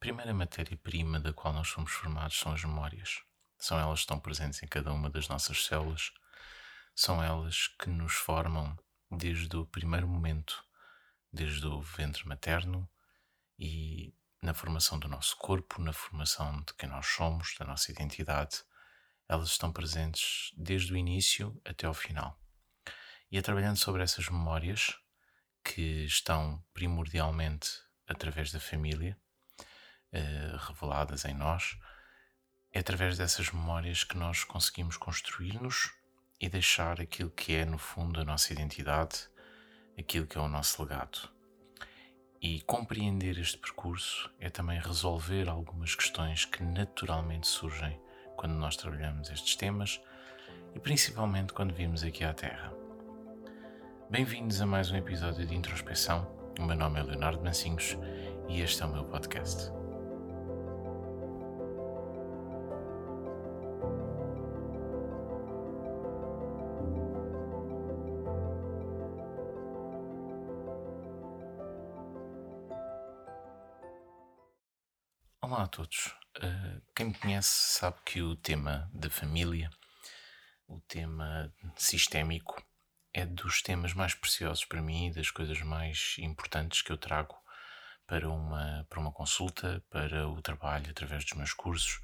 primeira matéria-prima da qual nós somos formados são as memórias. São elas que estão presentes em cada uma das nossas células. São elas que nos formam desde o primeiro momento, desde o ventre materno e na formação do nosso corpo, na formação de quem nós somos, da nossa identidade. Elas estão presentes desde o início até ao final. E é trabalhando sobre essas memórias, que estão primordialmente através da família, uh, reveladas em nós, é através dessas memórias que nós conseguimos construir-nos e deixar aquilo que é, no fundo, a nossa identidade, aquilo que é o nosso legado. E compreender este percurso é também resolver algumas questões que naturalmente surgem quando nós trabalhamos estes temas e principalmente quando vimos aqui à Terra. Bem-vindos a mais um episódio de introspeção. O meu nome é Leonardo Mancinhos e este é o meu podcast. Olá a todos. Uh, quem me conhece sabe que o tema da família, o tema sistémico, é dos temas mais preciosos para mim e das coisas mais importantes que eu trago para uma, para uma consulta, para o trabalho através dos meus cursos.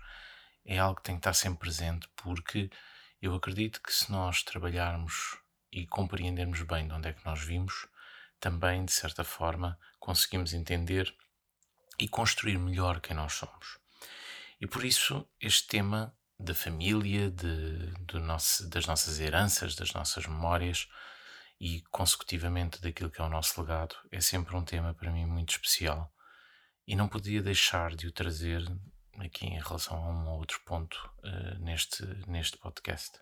É algo que tem que estar sempre presente porque eu acredito que se nós trabalharmos e compreendermos bem de onde é que nós vimos, também, de certa forma, conseguimos entender e construir melhor quem nós somos. E por isso este tema da família, de, do nosso, das nossas heranças, das nossas memórias e, consecutivamente, daquilo que é o nosso legado, é sempre um tema para mim muito especial. E não podia deixar de o trazer aqui em relação a um ou outro ponto uh, neste, neste podcast.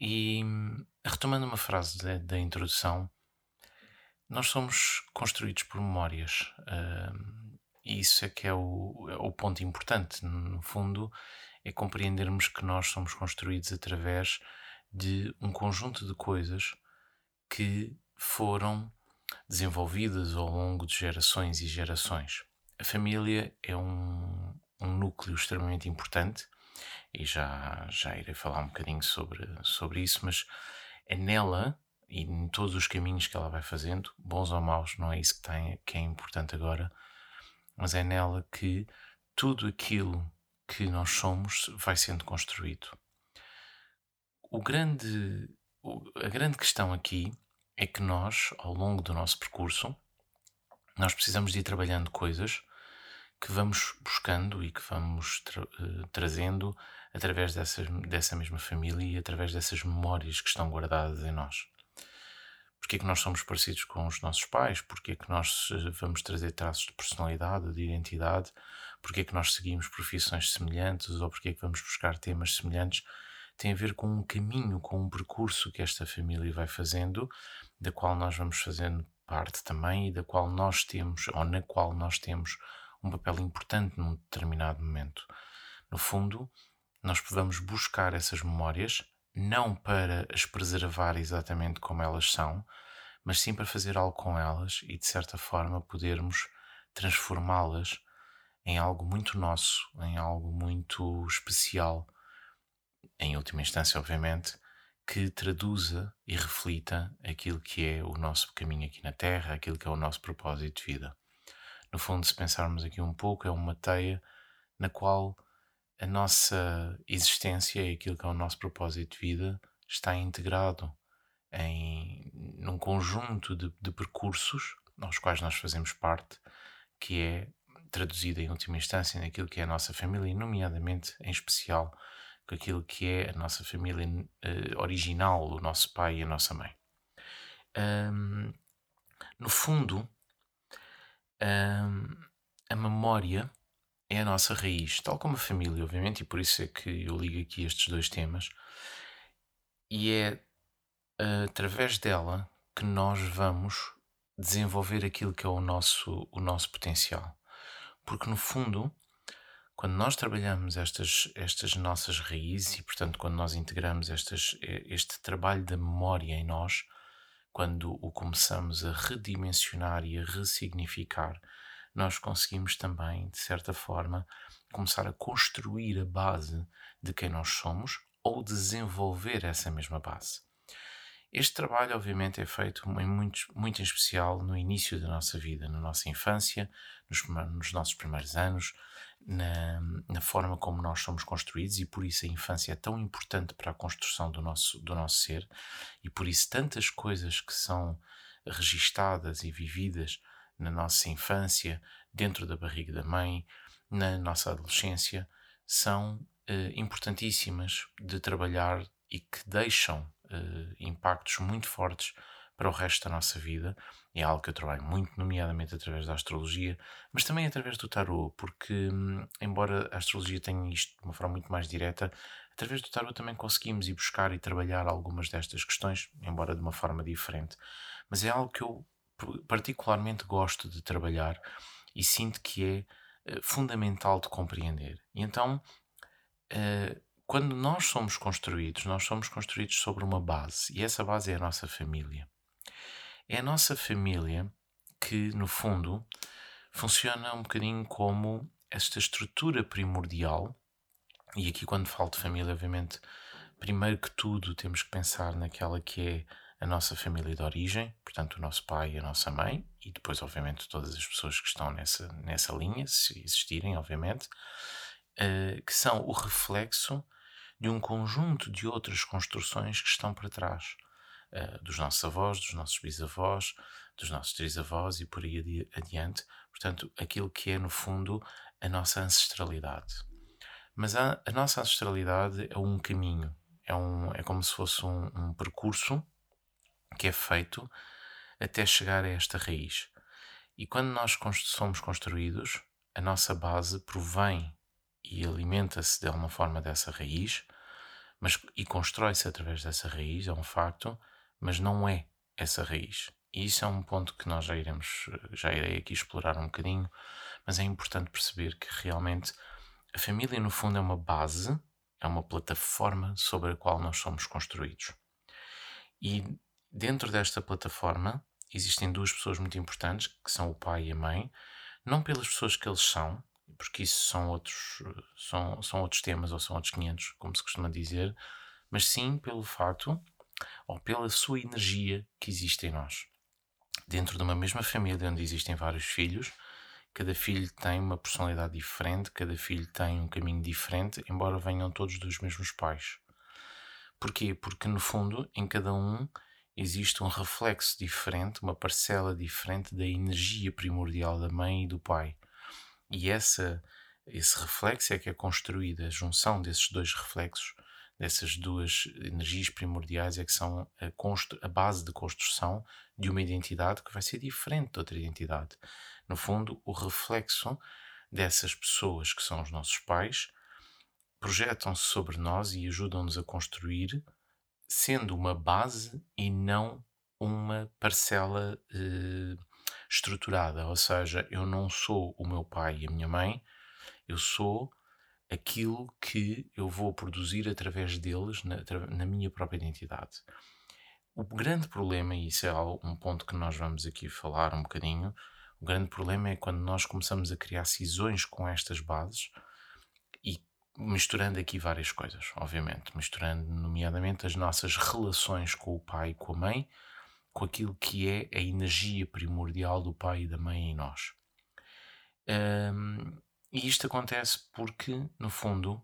E retomando uma frase da, da introdução, nós somos construídos por memórias. Uh, e isso é que é o, é o ponto importante, no fundo, é compreendermos que nós somos construídos através de um conjunto de coisas que foram desenvolvidas ao longo de gerações e gerações. A família é um, um núcleo extremamente importante e já, já irei falar um bocadinho sobre, sobre isso, mas é nela e em todos os caminhos que ela vai fazendo, bons ou maus, não é isso que, tem, que é importante agora, mas é nela que tudo aquilo que nós somos vai sendo construído. O grande, a grande questão aqui é que nós, ao longo do nosso percurso, nós precisamos de ir trabalhando coisas que vamos buscando e que vamos tra eh, trazendo através dessa, dessa mesma família e através dessas memórias que estão guardadas em nós. Porquê é que nós somos parecidos com os nossos pais? Porquê é que nós eh, vamos trazer traços de personalidade, de identidade? Porquê é que nós seguimos profissões semelhantes? Ou porquê é que vamos buscar temas semelhantes? Tem a ver com um caminho, com um percurso que esta família vai fazendo, da qual nós vamos fazendo parte também e da qual nós temos, ou na qual nós temos, um papel importante num determinado momento. No fundo, nós vamos buscar essas memórias não para as preservar exatamente como elas são, mas sim para fazer algo com elas e de certa forma podermos transformá-las em algo muito nosso, em algo muito especial, em última instância, obviamente, que traduza e reflita aquilo que é o nosso caminho aqui na Terra, aquilo que é o nosso propósito de vida. No fundo, se pensarmos aqui um pouco, é uma teia na qual a nossa existência e aquilo que é o nosso propósito de vida está integrado em num conjunto de, de percursos aos quais nós fazemos parte, que é traduzida em última instância naquilo que é a nossa família, e nomeadamente, em especial, com aquilo que é a nossa família uh, original, o nosso pai e a nossa mãe. Um, no fundo, um, a memória é a nossa raiz, tal como a família, obviamente, e por isso é que eu ligo aqui estes dois temas. E é através dela que nós vamos desenvolver aquilo que é o nosso, o nosso potencial. Porque, no fundo, quando nós trabalhamos estas, estas nossas raízes e, portanto, quando nós integramos estas, este trabalho da memória em nós, quando o começamos a redimensionar e a ressignificar nós conseguimos também, de certa forma, começar a construir a base de quem nós somos ou desenvolver essa mesma base. Este trabalho, obviamente, é feito em muito, muito em especial no início da nossa vida, na nossa infância, nos, nos nossos primeiros anos, na, na, forma como nós somos construídos, e por isso a infância é tão importante para a construção do nosso, do nosso ser, e por isso tantas coisas que são registadas e vividas na nossa infância, dentro da barriga da mãe, na nossa adolescência, são eh, importantíssimas de trabalhar e que deixam uh, impactos muito fortes para o resto da nossa vida. É algo que eu trabalho muito, nomeadamente através da astrologia, mas também através do tarot, porque, hum, embora a astrologia tenha isto de uma forma muito mais direta, através do tarot também conseguimos ir buscar e trabalhar algumas destas questões, embora de uma forma diferente. Mas é algo que eu particularmente gosto de trabalhar e sinto que é uh, fundamental de compreender. E então, uh, quando nós somos construídos, nós somos construídos sobre uma base e essa base é a nossa família. É a nossa família que, no fundo, funciona um bocadinho como esta estrutura primordial. E aqui, quando falo de família, obviamente, primeiro que tudo, temos que pensar naquela que é a nossa família de origem, portanto, o nosso pai e a nossa mãe, e depois, obviamente, todas as pessoas que estão nessa, nessa linha, se existirem, obviamente, uh, que são o reflexo de um conjunto de outras construções que estão para trás. Uh, dos nossos avós, dos nossos bisavós, dos nossos trisavós e por aí adiante. Portanto, aquilo que é, no fundo, a nossa ancestralidade. Mas a, a nossa ancestralidade é um caminho, é, um, é como se fosse um, um percurso que é feito até chegar a esta raiz. E quando nós somos construídos, a nossa base provém e alimenta-se de alguma forma dessa raiz, mas, e constrói-se através dessa raiz, é um facto, mas não é essa raiz. E isso é um ponto que nós já iremos, já irei aqui explorar um bocadinho, mas é importante perceber que realmente a família, no fundo, é uma base, é uma plataforma sobre a qual nós somos construídos. E dentro desta plataforma existem duas pessoas muito importantes, que são o pai e a mãe, não pelas pessoas que eles são, porque isso são outros, são, são outros temas ou são outros 500, como se costuma dizer, mas sim pelo facto ou pela sua energia que existe em nós. Dentro de uma mesma família onde existem vários filhos, cada filho tem uma personalidade diferente, cada filho tem um caminho diferente, embora venham todos dos mesmos pais. Porquê? Porque no fundo, em cada um existe um reflexo diferente, uma parcela diferente da energia primordial da mãe e do pai. E essa, esse reflexo é que é construída, a junção desses dois reflexos, dessas duas energias primordiais, é que são a, a base de construção de uma identidade que vai ser diferente de outra identidade. No fundo, o reflexo dessas pessoas que são os nossos pais projetam-se sobre nós e ajudam-nos a construir, sendo uma base e não uma parcela eh, estruturada, ou seja, eu não sou o meu pai e a minha mãe, eu sou aquilo que eu vou produzir através deles na, na minha própria identidade. O grande problema, e isso é um ponto que nós vamos aqui falar um bocadinho, o grande problema é quando nós começamos a criar cisões com estas bases misturando aqui várias coisas, obviamente, misturando nomeadamente as nossas relações com o pai e com a mãe, com aquilo que é a energia primordial do pai e da mãe em nós. Um, e isto acontece porque, no fundo,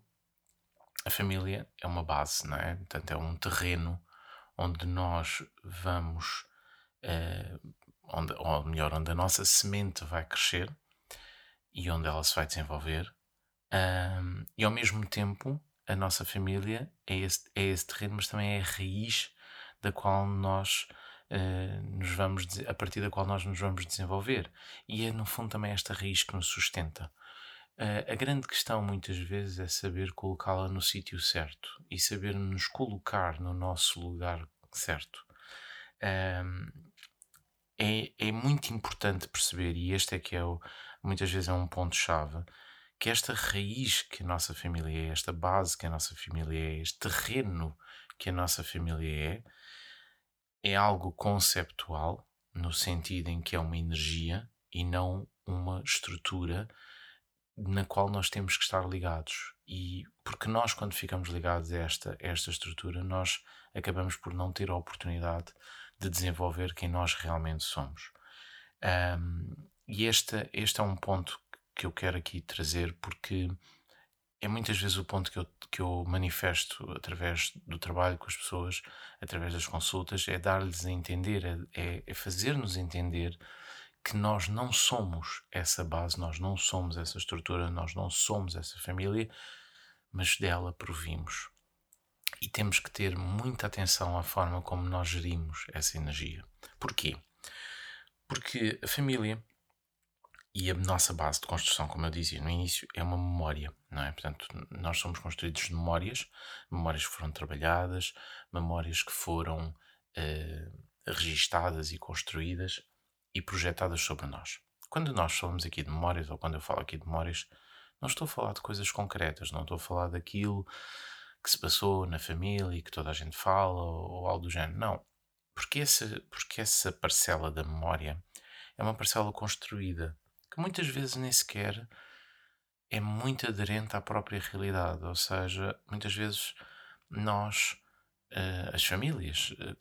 a família é uma base, não é? Portanto, é um terreno onde nós vamos, uh, onde, ou melhor, onde a nossa semente vai crescer e onde ela se vai desenvolver. Um, e ao mesmo tempo, a nossa família é esse, é esse terreno, mas também é a raiz da qual nós uh, nos vamos, a partir da qual nós nos vamos desenvolver. E é, no fundo, também esta raiz que nos sustenta. Uh, a grande questão, muitas vezes, é saber colocá-la no sítio certo e saber nos colocar no nosso lugar certo. Um, é, é muito importante perceber, e este é que é o, muitas vezes é um ponto-chave, que esta raiz que a nossa família é, esta base que a nossa família é, este terreno que a nossa família é, é algo conceptual, no sentido em que é uma energia e não uma estrutura na qual nós temos que estar ligados. E porque nós, quando ficamos ligados a esta, esta estrutura, nós acabamos por não ter a oportunidade de desenvolver quem nós realmente somos. Um, e este, este é um ponto que eu quero aqui trazer porque é muitas vezes o ponto que eu, que eu manifesto através do trabalho com as pessoas, através das consultas, é dar-lhes a entender, é, é, é fazer-nos entender que nós não somos essa base, nós não somos essa estrutura, nós não somos essa família, mas dela provimos. E temos que ter muita atenção à forma como nós gerimos essa energia. Porquê? Porque a família e a nossa base de construção, como eu dizia no início, é uma memória, não é? Portanto, nós somos construídos de memórias, memórias que foram trabalhadas, memórias que foram uh, registadas e construídas e projetadas sobre nós. Quando nós falamos aqui de memórias, ou quando eu falo aqui de memórias, não estou a falar de coisas concretas, não estou a falar daquilo que se passou na família e que toda a gente fala ou, ou algo do género. Não. Porque essa, porque essa parcela da memória é uma parcela construída que muitas vezes nem sequer é muito aderente à própria realidade. Ou seja, muitas vezes nós, uh, as famílias, uh,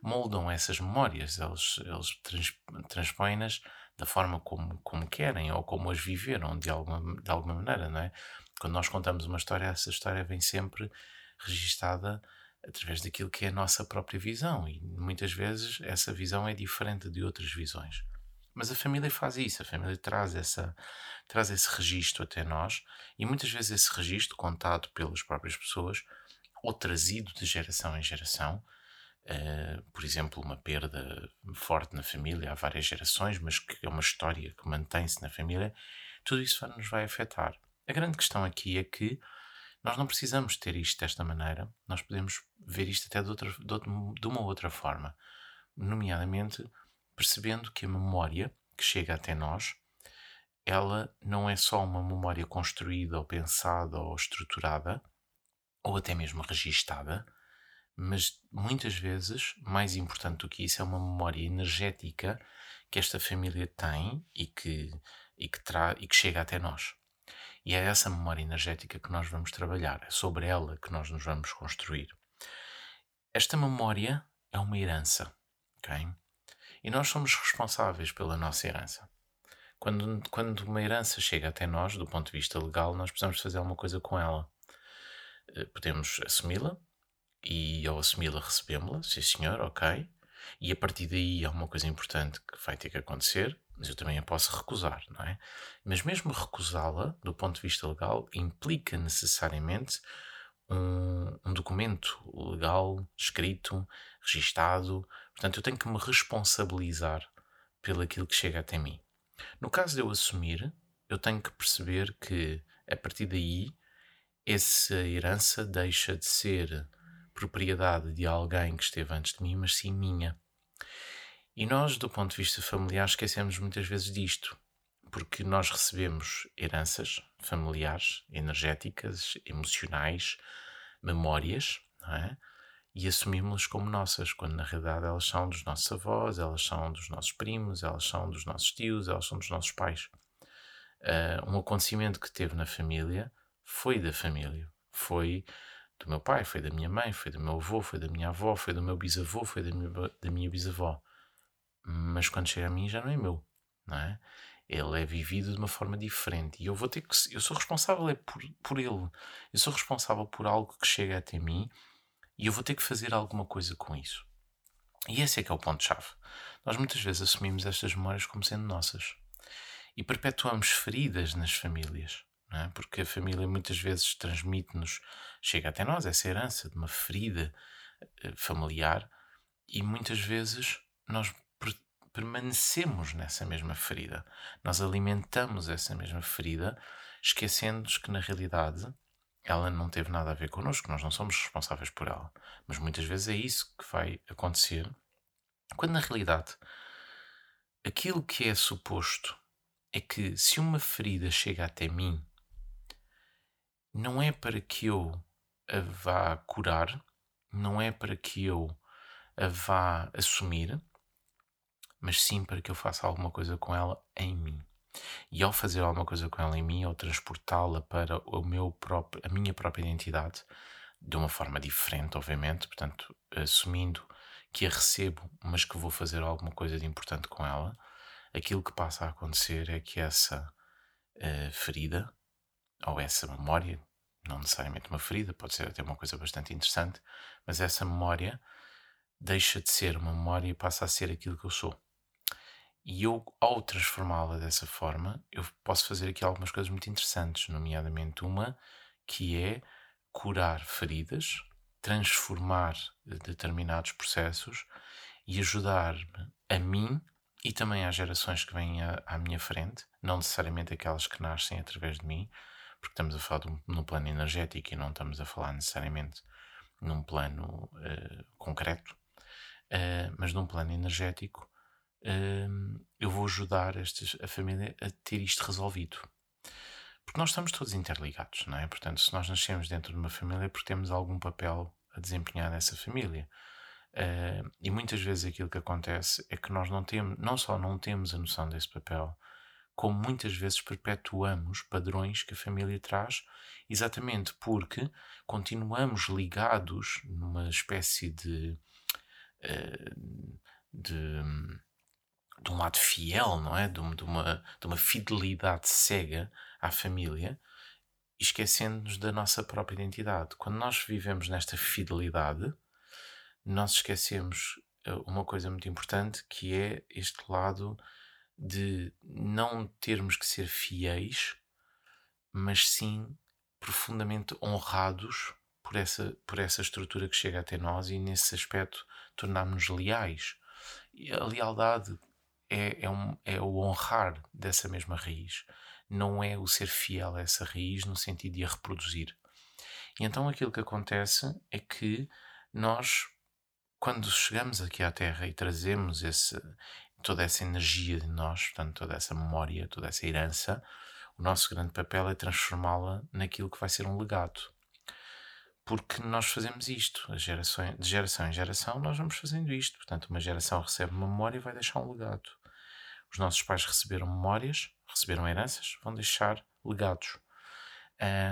moldam essas memórias, eles, eles trans, transpõem-nas da forma como, como querem ou como as viveram de alguma, de alguma maneira, não é? Quando nós contamos uma história, essa história vem sempre registada através daquilo que é a nossa própria visão e muitas vezes essa visão é diferente de outras visões. Mas a família faz isso, a família traz, essa, traz esse registro até nós e muitas vezes esse registro, contado pelas próprias pessoas ou trazido de geração em geração, uh, por exemplo, uma perda forte na família há várias gerações, mas que é uma história que mantém-se na família, tudo isso nos vai afetar. A grande questão aqui é que nós não precisamos ter isto desta maneira, nós podemos ver isto até de, outra, de uma outra forma, nomeadamente percebendo que a memória que chega até nós, ela não é só uma memória construída ou pensada ou estruturada, ou até mesmo registada, mas muitas vezes, mais importante do que isso, é uma memória energética que esta família tem e que, e que, tra e que chega até nós. E é essa memória energética que nós vamos trabalhar, é sobre ela que nós nos vamos construir. Esta memória é uma herança, ok? E nós somos responsáveis pela nossa herança. Quando, quando uma herança chega até nós, do ponto de vista legal, nós precisamos fazer alguma coisa com ela. Eh, podemos assumi-la e ao assumi-la recebemos-la, sim senhor, ok. E a partir daí há uma coisa importante que vai ter que acontecer, mas eu também a posso recusar, não é? Mas mesmo recusá-la, do ponto de vista legal, implica necessariamente um, um documento legal, escrito, registado, Portanto, eu tenho que me responsabilizar pelo aquilo que chega até mim. No caso de eu assumir, eu tenho que perceber que, a partir daí, essa herança deixa de ser propriedade de alguém que esteve antes de mim, mas sim minha. E nós, do ponto de vista familiar, esquecemos muitas vezes disto, porque nós recebemos heranças familiares, energéticas, emocionais, memórias, não é? E assumimos-las como nossas, quando na realidade elas são dos nossos avós, elas são dos nossos primos, elas são dos nossos tios, elas são dos nossos pais. Uh, um acontecimento que teve na família foi da família, foi do meu pai, foi da minha mãe, foi do meu avô, foi da minha avó, foi do meu bisavô, foi da minha, da minha bisavó. Mas quando chega a mim já não é meu, não é? Ele é vivido de uma forma diferente e eu vou ter que. Eu sou responsável é por, por ele. Eu sou responsável por algo que chega até mim e eu vou ter que fazer alguma coisa com isso. E esse é que é o ponto-chave. Nós muitas vezes assumimos estas memórias como sendo nossas. E perpetuamos feridas nas famílias. É? Porque a família muitas vezes transmite-nos, chega até nós, essa herança de uma ferida eh, familiar, e muitas vezes nós permanecemos nessa mesma ferida. Nós alimentamos essa mesma ferida, esquecendo-nos que na realidade ela não teve nada a ver connosco, nós não somos responsáveis por ela. Mas muitas vezes é isso que vai acontecer, quando na realidade aquilo que é suposto é que se uma ferida chega até mim, não é para que eu a vá curar, não é para que eu a vá assumir, mas sim para que eu faça alguma coisa com ela em mim. E ao fazer alguma coisa com ela em mim, ou transportá-la para o meu próprio, a minha própria identidade, de uma forma diferente, obviamente, portanto, assumindo que a recebo, mas que vou fazer alguma coisa de importante com ela, aquilo que passa a acontecer é que essa uh, ferida, ou essa memória, não necessariamente uma ferida, pode ser até uma coisa bastante interessante, mas essa memória deixa de ser uma memória e passa a ser aquilo que eu sou. E eu, ao transformá-la dessa forma, eu posso fazer aqui algumas coisas muito interessantes, nomeadamente uma que é curar feridas, transformar determinados processos e ajudar-me a mim e também às gerações que vêm à, à, minha frente, não necessariamente aquelas que nascem através de mim, porque estamos a falar um, no plano energético e não estamos a falar necessariamente num plano uh, concreto, uh, mas num plano energético, eu vou ajudar estes, a família a ter isto resolvido. Porque nós estamos todos interligados, não é? Portanto, se nós nascemos dentro de uma família, é porque temos algum papel a desempenhar nessa família. Uh, e muitas vezes aquilo que acontece é que nós não temos, não só não temos a noção desse papel, como muitas vezes perpetuamos padrões que a família traz, exatamente porque continuamos ligados numa espécie de, uh, de de um lado fiel, não é? De, de, uma, de uma fidelidade cega à família, esquecendo-nos da nossa própria identidade. Quando nós vivemos nesta fidelidade, nós esquecemos eh, uma coisa muito importante que é este lado de não termos que ser fiéis, mas sim profundamente honrados por essa, por essa estrutura que chega até nós e nesse aspecto tornarmos-nos leais. E a lealdade é, é, um, é o honrar dessa mesma raiz, não é o ser fiel a essa raiz no sentido de a reproduzir. E então aquilo que acontece é que nós, quando chegamos aqui à Terra e trazemos esse, toda essa energia de nós, portanto, toda essa memória, toda essa herança, o nosso grande papel é transformá-la naquilo que vai ser um legado. Porque nós fazemos isto, de geração em geração, nós vamos fazendo isto. Portanto, uma geração recebe uma memória e vai deixar um legado. Os nossos pais receberam memórias, receberam heranças, vão deixar legados.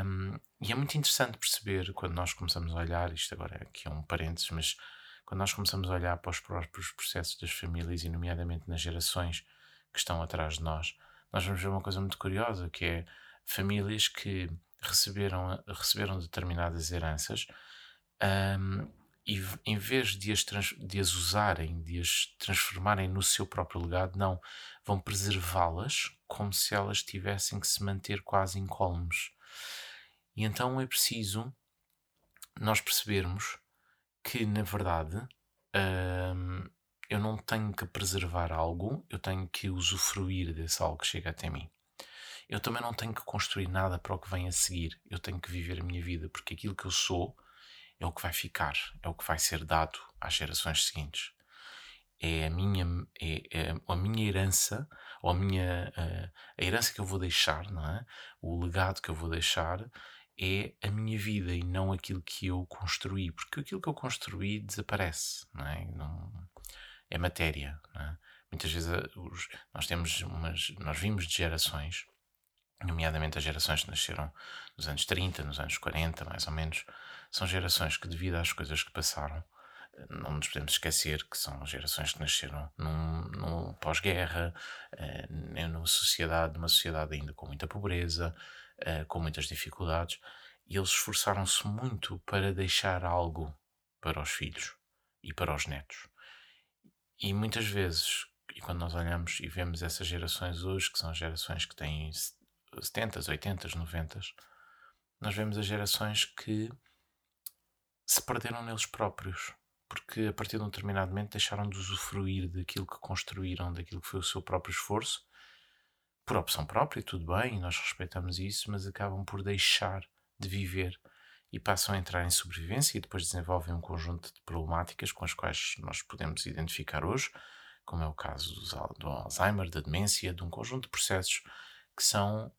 Um, e é muito interessante perceber quando nós começamos a olhar, isto agora aqui é um parênteses, mas quando nós começamos a olhar para os próprios processos das famílias, e nomeadamente nas gerações que estão atrás de nós, nós vamos ver uma coisa muito curiosa, que é famílias que receberam, receberam determinadas heranças um, e em vez de as, trans, de as usarem, de as transformarem no seu próprio legado, não, vão preservá-las como se elas tivessem que se manter quase incólumes. E então é preciso nós percebermos que, na verdade, hum, eu não tenho que preservar algo, eu tenho que usufruir desse algo que chega até mim. Eu também não tenho que construir nada para o que vem a seguir, eu tenho que viver a minha vida, porque aquilo que eu sou é o que vai ficar, é o que vai ser dado às gerações seguintes. É a minha, é, é a minha herança, ou a minha a, a herança que eu vou deixar, não é? O legado que eu vou deixar é a minha vida e não aquilo que eu construí, porque aquilo que eu construí desaparece, não é? Não, é matéria, é? Muitas vezes eh, os, nós temos umas, nós vimos de gerações, nomeadamente as gerações que nasceram nos anos 30, nos anos 40, mais ou menos, são gerações que, devido às coisas que passaram, não nos podemos esquecer que são gerações que nasceram num, num pós-guerra, eh, numa sociedade, numa sociedade ainda com muita pobreza, eh, com muitas dificuldades, e eles esforçaram-se muito para deixar algo para os filhos e para os netos. E muitas vezes, e quando nós olhamos e vemos essas gerações hoje, que são gerações que têm 70, 80, 90, nós vemos as gerações que se perderam neles próprios, porque a partir de um determinado momento deixaram de usufruir daquilo que construíram, daquilo que foi o seu próprio esforço, por opção própria, tudo bem, nós respeitamos isso, mas acabam por deixar de viver e passam a entrar em sobrevivência e depois desenvolvem um conjunto de problemáticas com as quais nós podemos identificar hoje, como é o caso do Alzheimer, da demência, de um conjunto de processos que são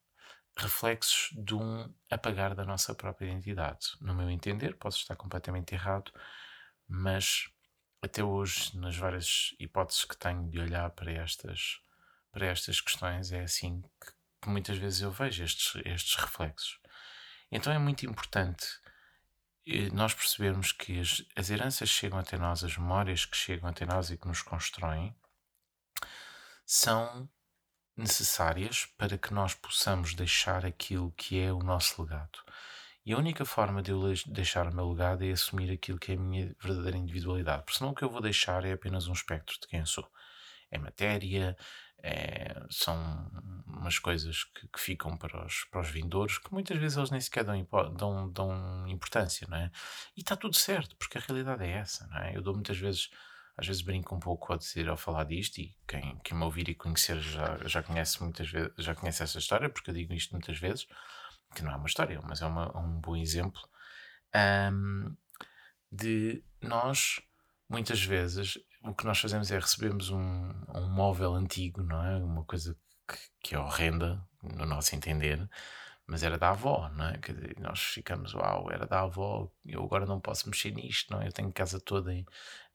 reflexos de um apagar da nossa própria identidade. No meu entender, posso estar completamente errado, mas até hoje, nas várias hipóteses que tenho de olhar para estas para estas questões, é assim que, que muitas vezes eu vejo estes, estes reflexos. Então é muito importante eh, nós percebermos que as, as heranças chegam até nós, as memórias que chegam até nós e que nos constroem, são necessárias para que nós possamos deixar aquilo que é o nosso legado. E a única forma de eu deixar o meu legado é assumir aquilo que é a minha verdadeira individualidade, porque senão o que eu vou deixar é apenas um espectro de quem eu sou. É matéria, é, são umas coisas que, que, ficam para os, para os vindouros que muitas vezes eles nem sequer dão, dão, dão importância, não é? E está tudo certo, porque a realidade é essa, não é? Eu dou muitas vezes às vezes brinco um pouco ao dizer, ao falar disto, e quem, quem me ouvir e conhecer já, já conhece muitas vezes, já conhece essa história, porque eu digo isto muitas vezes, que não é uma história, mas é uma, um bom exemplo um, de nós, muitas vezes, o que nós fazemos é recebemos um, um móvel antigo, não é? Uma coisa que, que é horrenda, no nosso entender, mas era da avó, não é? Quer dizer, nós ficamos, uau, era da avó, eu agora não posso mexer nisto, não é? Eu tenho casa toda em,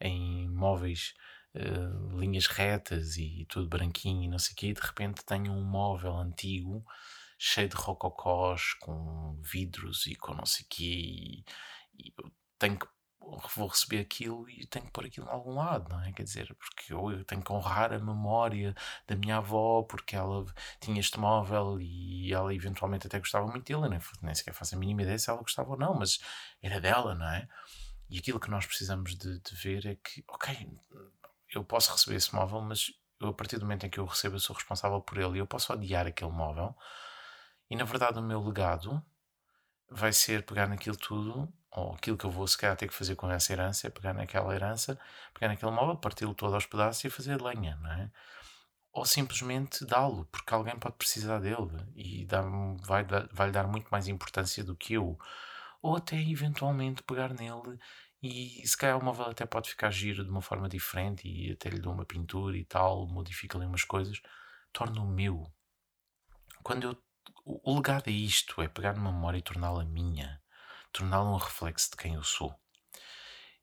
em móveis, uh, linhas retas e tudo branquinho e não sei o quê, e de repente tenho um móvel antigo cheio de rococós, com vidros e com não sei o quê, e, e eu tenho que vou receber aquilo e tenho que pôr aquilo em algum lado, não é? Quer dizer, porque eu, eu tenho que honrar a memória da minha avó, porque ela tinha este móvel e ela eventualmente até gostava muito dele, nem, nem sequer faço a mínima ideia se ela gostava ou não, mas era dela, não é? E aquilo que nós precisamos de, de ver é que, ok, eu posso receber esse móvel, mas eu, a partir do momento em que eu recebo, eu sou responsável por ele e eu posso odiar aquele móvel. E na verdade, o meu legado vai ser pegar naquilo tudo ou aquilo que eu vou se calhar ter que fazer com essa herança é pegar naquela herança, pegar naquele móvel, parti-lo todo aos pedaços e fazer lenha, não é? Ou simplesmente dá-lo, porque alguém pode precisar dele e dá, vai, vai lhe dar muito mais importância do que eu. Ou até eventualmente pegar nele e se calhar o móvel até pode ficar giro de uma forma diferente e até lhe dou uma pintura e tal, modifica ali umas coisas, torna-o meu. Quando eu, o legado é isto, é pegar numa memória e torná-la minha torná-lo um reflexo de quem eu sou.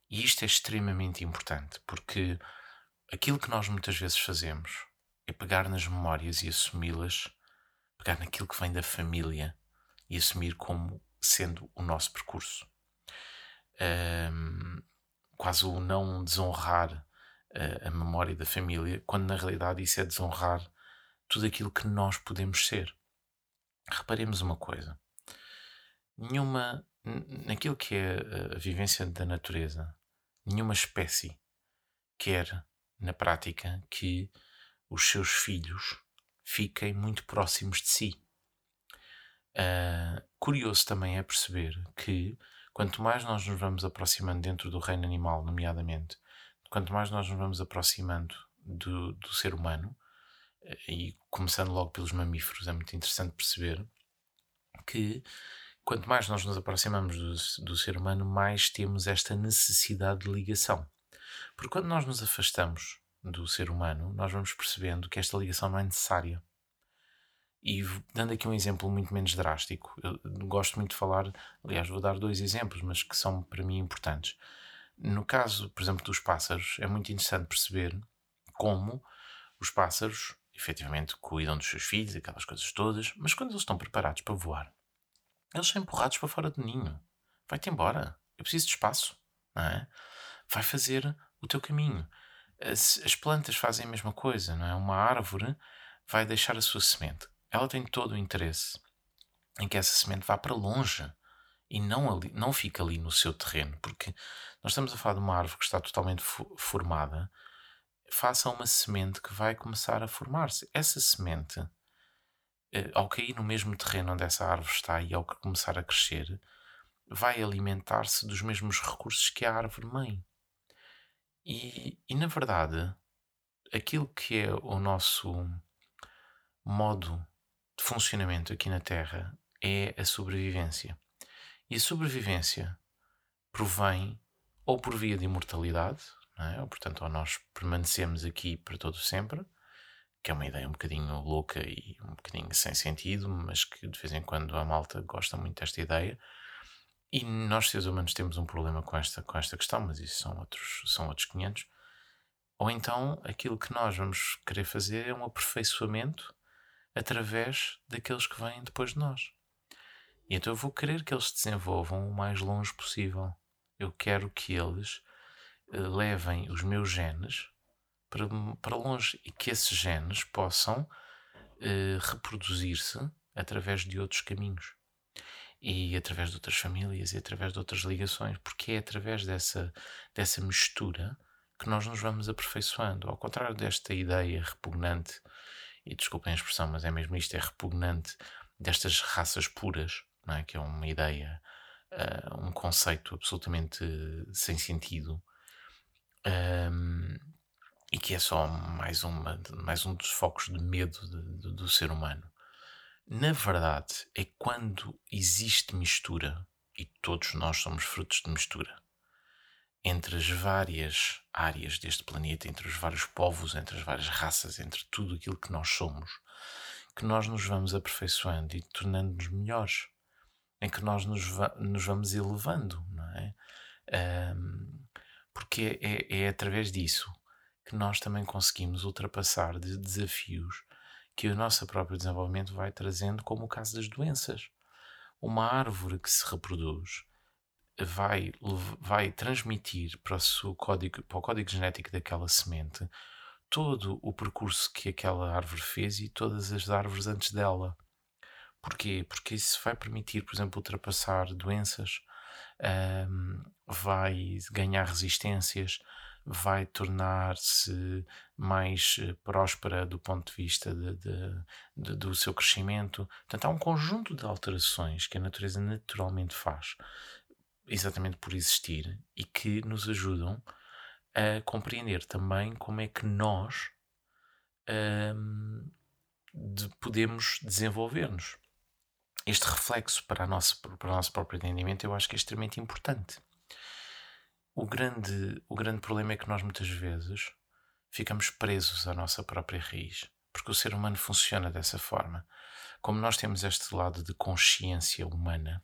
E isto é extremamente importante, porque aquilo que nós muitas vezes fazemos é pegar nas memórias e assumi-las, pegar naquilo que vem da família e assumir como sendo o nosso percurso. Um, quase o não desonrar a, a memória da família, quando na realidade isso é desonrar tudo aquilo que nós podemos ser. Reparemos uma coisa: nenhuma naquilo que é a vivência da natureza, nenhuma espécie quer, na prática, que os seus filhos fiquem muito próximos de si. Uh, curioso também é perceber que quanto mais nós nos vamos aproximando dentro do reino animal, nomeadamente, quanto mais nós nos vamos aproximando do, do ser humano, e começando logo pelos mamíferos, é muito interessante perceber que quanto mais nós nos aproximamos do, do ser humano, mais temos esta necessidade de ligação. Porque quando nós nos afastamos do ser humano, nós vamos percebendo que esta ligação não é necessária. E dando aqui um exemplo muito menos drástico, eu gosto muito de falar, aliás, vou dar dois exemplos, mas que são para mim importantes. No caso, por exemplo, dos pássaros, é muito interessante perceber como os pássaros efetivamente cuidam dos seus filhos, aquelas coisas todas, mas quando eles estão preparados para voar, eles são empurrados para fora do ninho. Vai-te embora. Eu preciso de espaço. Não é? Vai fazer o teu caminho. As, as, plantas fazem a mesma coisa, não é? Uma árvore vai deixar a sua semente. Ela tem todo o interesse em que essa semente vá para longe e não, ali, não fique ali no seu terreno, porque nós estamos a falar de uma árvore que está totalmente formada. Faça uma semente que vai começar a formar-se. Essa semente ao cair no mesmo terreno onde essa árvore está e ao começar a crescer, vai alimentar-se dos mesmos recursos que a árvore mãe. E, e na verdade, aquilo que é o nosso modo de funcionamento aqui na Terra é a sobrevivência. E a sobrevivência provém ou por via de imortalidade, é? ou portanto, ou nós permanecemos aqui para todo sempre, que é uma ideia um bocadinho louca e um bocadinho sem sentido, mas que de vez em quando a malta gosta muito desta ideia. E nós, seres humanos, temos um problema com esta, com esta questão, mas isso são outros, são outros 500. Ou então aquilo que nós vamos querer fazer é um aperfeiçoamento através daqueles que vêm depois de nós. E então eu vou querer que eles se desenvolvam o mais longe possível. Eu quero que eles uh, levem os meus genes para, para longe e que esses genes possam uh, reproduzir-se através de outros caminhos e através de outras famílias e através de outras ligações, porque é através dessa, dessa mistura que nós nos vamos aperfeiçoando. Ao contrário desta ideia repugnante, e desculpem a expressão, mas é mesmo isto, é repugnante, destas raças puras, não é? que é uma ideia, uh, um conceito absolutamente sem sentido, um, e que é só mais, uma, mais um dos focos de medo de, de, do ser humano. Na verdade, é quando existe mistura, e todos nós somos frutos de mistura, entre as várias áreas deste planeta, entre os vários povos, entre as várias raças, entre tudo aquilo que nós somos, que nós nos vamos aperfeiçoando e tornando-nos melhores, em que nós nos, va nos vamos elevando, não é? Um, porque é, é, é através disso que nós também conseguimos ultrapassar de desafios que o nosso próprio desenvolvimento vai trazendo, como o caso das doenças. Uma árvore que se reproduz vai, vai transmitir para o, seu código, para o código genético daquela semente todo o percurso que aquela árvore fez e todas as árvores antes dela. Porquê? Porque isso vai permitir, por exemplo, ultrapassar doenças, um, vai ganhar resistências, vai tornar-se mais eh, próspera do ponto de vista de, de, de, do seu crescimento. Portanto, há um conjunto de alterações que a natureza naturalmente faz exatamente por existir e que nos ajudam a compreender também como é que nós um, de, podemos desenvolver-nos. Este reflexo para, para o nosso próprio entendimento eu acho que é extremamente importante. O grande, o grande problema é que nós muitas vezes ficamos presos à nossa própria raiz, porque o ser humano funciona dessa forma. Como nós temos este lado de consciência humana,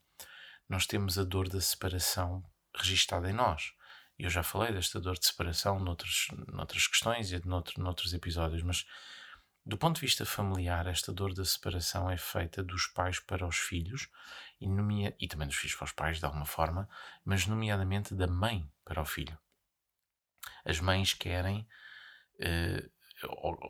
nós temos a dor da separação registada em nós. Eu já falei desta dor de separação noutros, noutras questões e noutro, noutros episódios, mas do ponto de vista familiar, esta dor da separação é feita dos pais para os filhos e, nomea, e também dos filhos para os pais, de alguma forma, mas nomeadamente da mãe para o filho. As mães querem, eh,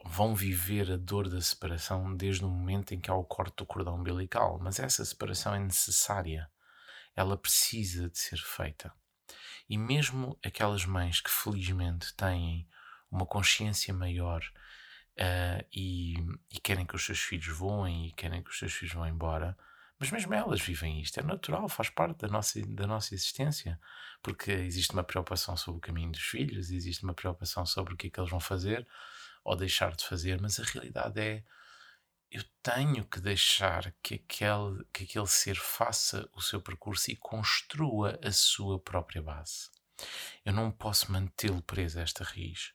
vão viver a dor da separação desde o momento em que há o corte do cordão umbilical, mas essa separação é necessária ela precisa de ser feita. E mesmo aquelas mães que felizmente têm uma consciência maior uh, e, e, querem que os seus filhos voem e querem que os seus filhos vão embora, mas mesmo elas vivem isto, é natural, faz parte da nossa, da nossa existência, porque existe uma preocupação sobre o caminho dos filhos, existe uma preocupação sobre o que é que eles vão fazer ou deixar de fazer, mas a realidade é eu tenho que deixar que aquele, que aquele ser faça o seu percurso e construa a sua própria base. Eu não posso mantê-lo preso a esta raiz.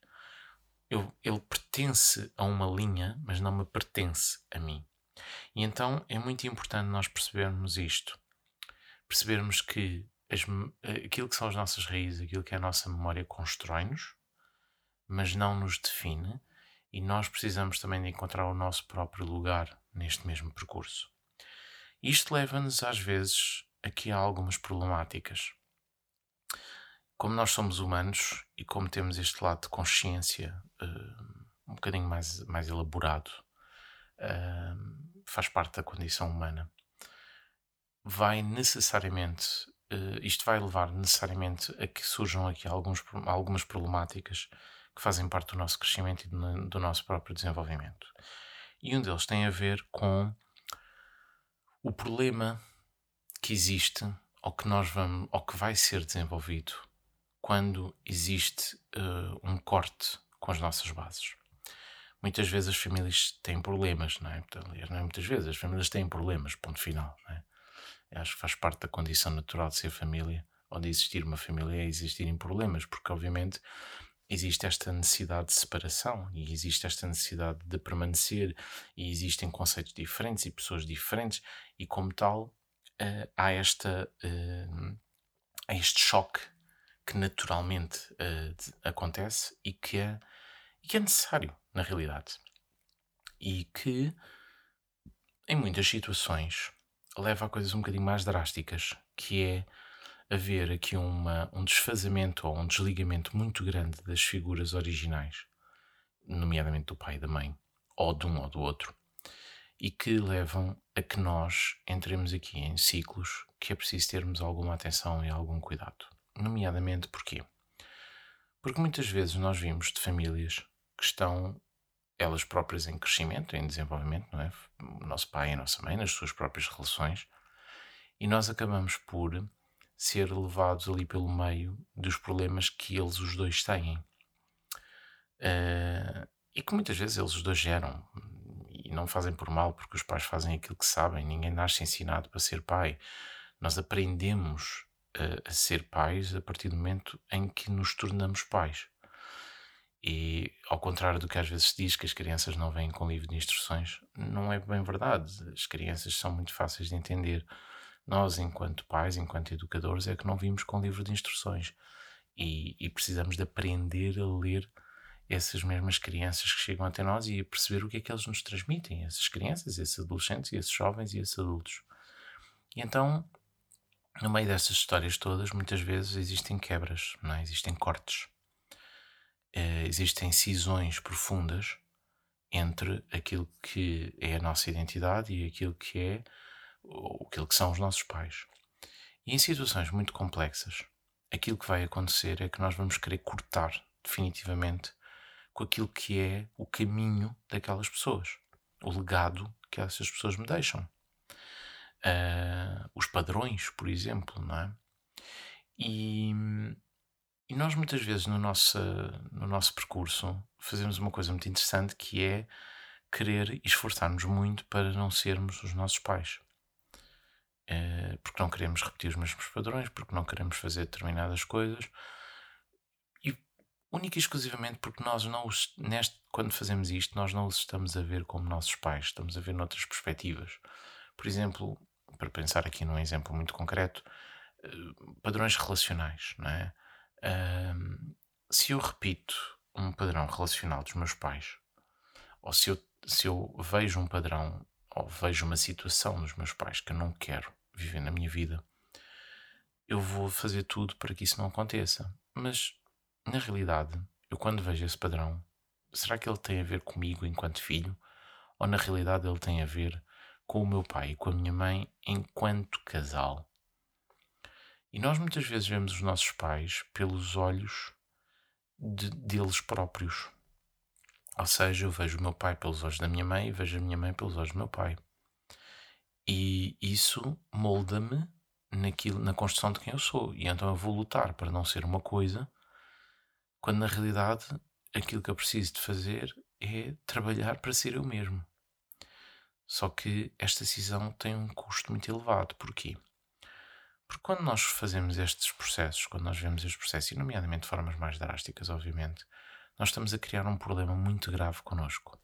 Eu, ele pertence a uma linha, mas não me pertence a mim. E então é muito importante nós percebermos isto. Percebermos que as, aquilo que são as nossas raízes, aquilo que é a nossa memória, constrói-nos, mas não nos define e nós precisamos também de encontrar o nosso próprio lugar neste mesmo percurso. Isto leva-nos às vezes aqui a algumas problemáticas. Como nós somos humanos e como temos este lado de consciência uh, um bocadinho mais, mais elaborado, faz parte da condição humana, vai necessariamente, uh, isto vai levar necessariamente a que surjam aqui alguns, algumas problemáticas que fazem parte do nosso crescimento e do, do nosso próprio desenvolvimento. E um deles tem a ver com o problema que existe ou que nós vamos ou que vai ser desenvolvido quando existe uh, um corte com as nossas bases. Muitas vezes as famílias têm problemas, não é? Aliás, não é muitas vezes, as famílias têm problemas, ponto final. Não é? Eu acho que faz parte da condição natural de ser família, ou de existir uma família, é existirem problemas, porque obviamente existe esta necessidade de separação e existe esta necessidade de permanecer e existem conceitos diferentes e pessoas diferentes e como tal uh, há esta uh, há este choque que naturalmente uh, acontece e que a, e que é necessário, na realidade. E que, em muitas situações, leva a coisas um bocadinho mais drásticas, que é haver aqui uma, um desfazamento ou um desligamento muito grande das figuras originais, nomeadamente do pai e da mãe, ou de um ou do outro, e que levam a que nós entremos aqui em ciclos que é preciso termos alguma atenção e algum cuidado. Nomeadamente porquê? Porque muitas vezes nós vimos de famílias que estão elas próprias em crescimento, em desenvolvimento, não é? O nosso pai e a nossa mãe, nas suas próprias relações, e nós acabamos por ser levados ali pelo meio dos problemas que eles os dois têm. Uh, e que muitas vezes eles os dois geram e não fazem por mal porque os pais fazem aquilo que sabem. Ninguém nasce ensinado para ser pai. Nós aprendemos uh, a ser pais a partir do momento em que nos tornamos pais. E ao contrário do que às vezes se diz que as crianças não vêm com livro de instruções, não é bem verdade. As crianças são muito fáceis de entender nós, enquanto pais, enquanto educadores, é que não vimos com livro de instruções e, e, precisamos de aprender a ler essas mesmas crianças que chegam até nós e perceber o que é que eles nos transmitem, essas crianças, esses adolescentes, esses jovens e esses adultos. E então, no meio dessas histórias todas, muitas vezes existem quebras, não é? existem cortes, existem cisões profundas entre aquilo que é a nossa identidade e aquilo que é aquilo que são os nossos pais. E em situações muito complexas, aquilo que vai acontecer é que nós vamos querer cortar definitivamente com aquilo que é o caminho daquelas pessoas, o legado que essas pessoas me deixam. Uh, os padrões, por exemplo, não é? E, e nós muitas vezes no nosso, no nosso percurso fazemos uma coisa muito interessante que é querer esforçar-nos muito para não sermos os nossos pais. Eh, porque não queremos repetir os mesmos padrões, porque não queremos fazer determinadas coisas, e única e exclusivamente porque nós não os, neste, quando fazemos isto, nós não os estamos a ver como nossos pais, estamos a ver noutras perspectivas. Por exemplo, para pensar aqui num exemplo muito concreto, eh, padrões relacionais, não é? Se eu repito um padrão relacional dos meus pais, ou se eu, se eu vejo um padrão ou vejo uma situação nos meus pais que eu não quero viver na minha vida, eu vou fazer tudo para que isso não aconteça. Mas, na realidade, eu quando vejo esse padrão, será que ele tem a ver comigo enquanto filho? Ou na realidade ele tem a ver com o meu pai e com a minha mãe enquanto casal? E nós muitas vezes vemos os nossos pais pelos olhos de, deles próprios. Ou seja, eu vejo o meu pai pelos olhos da minha mãe e vejo a minha mãe pelos olhos do meu pai. E isso molda-me naquilo, na construção de quem eu sou. E então eu vou lutar para não ser uma coisa, quando na realidade aquilo que eu preciso de fazer é trabalhar para ser eu mesmo. Só que esta decisão tem um custo muito elevado. Porquê? Porque quando nós fazemos estes processos, quando nós vemos estes processos, e nomeadamente de formas mais drásticas, obviamente, nós estamos a criar um problema muito grave connosco.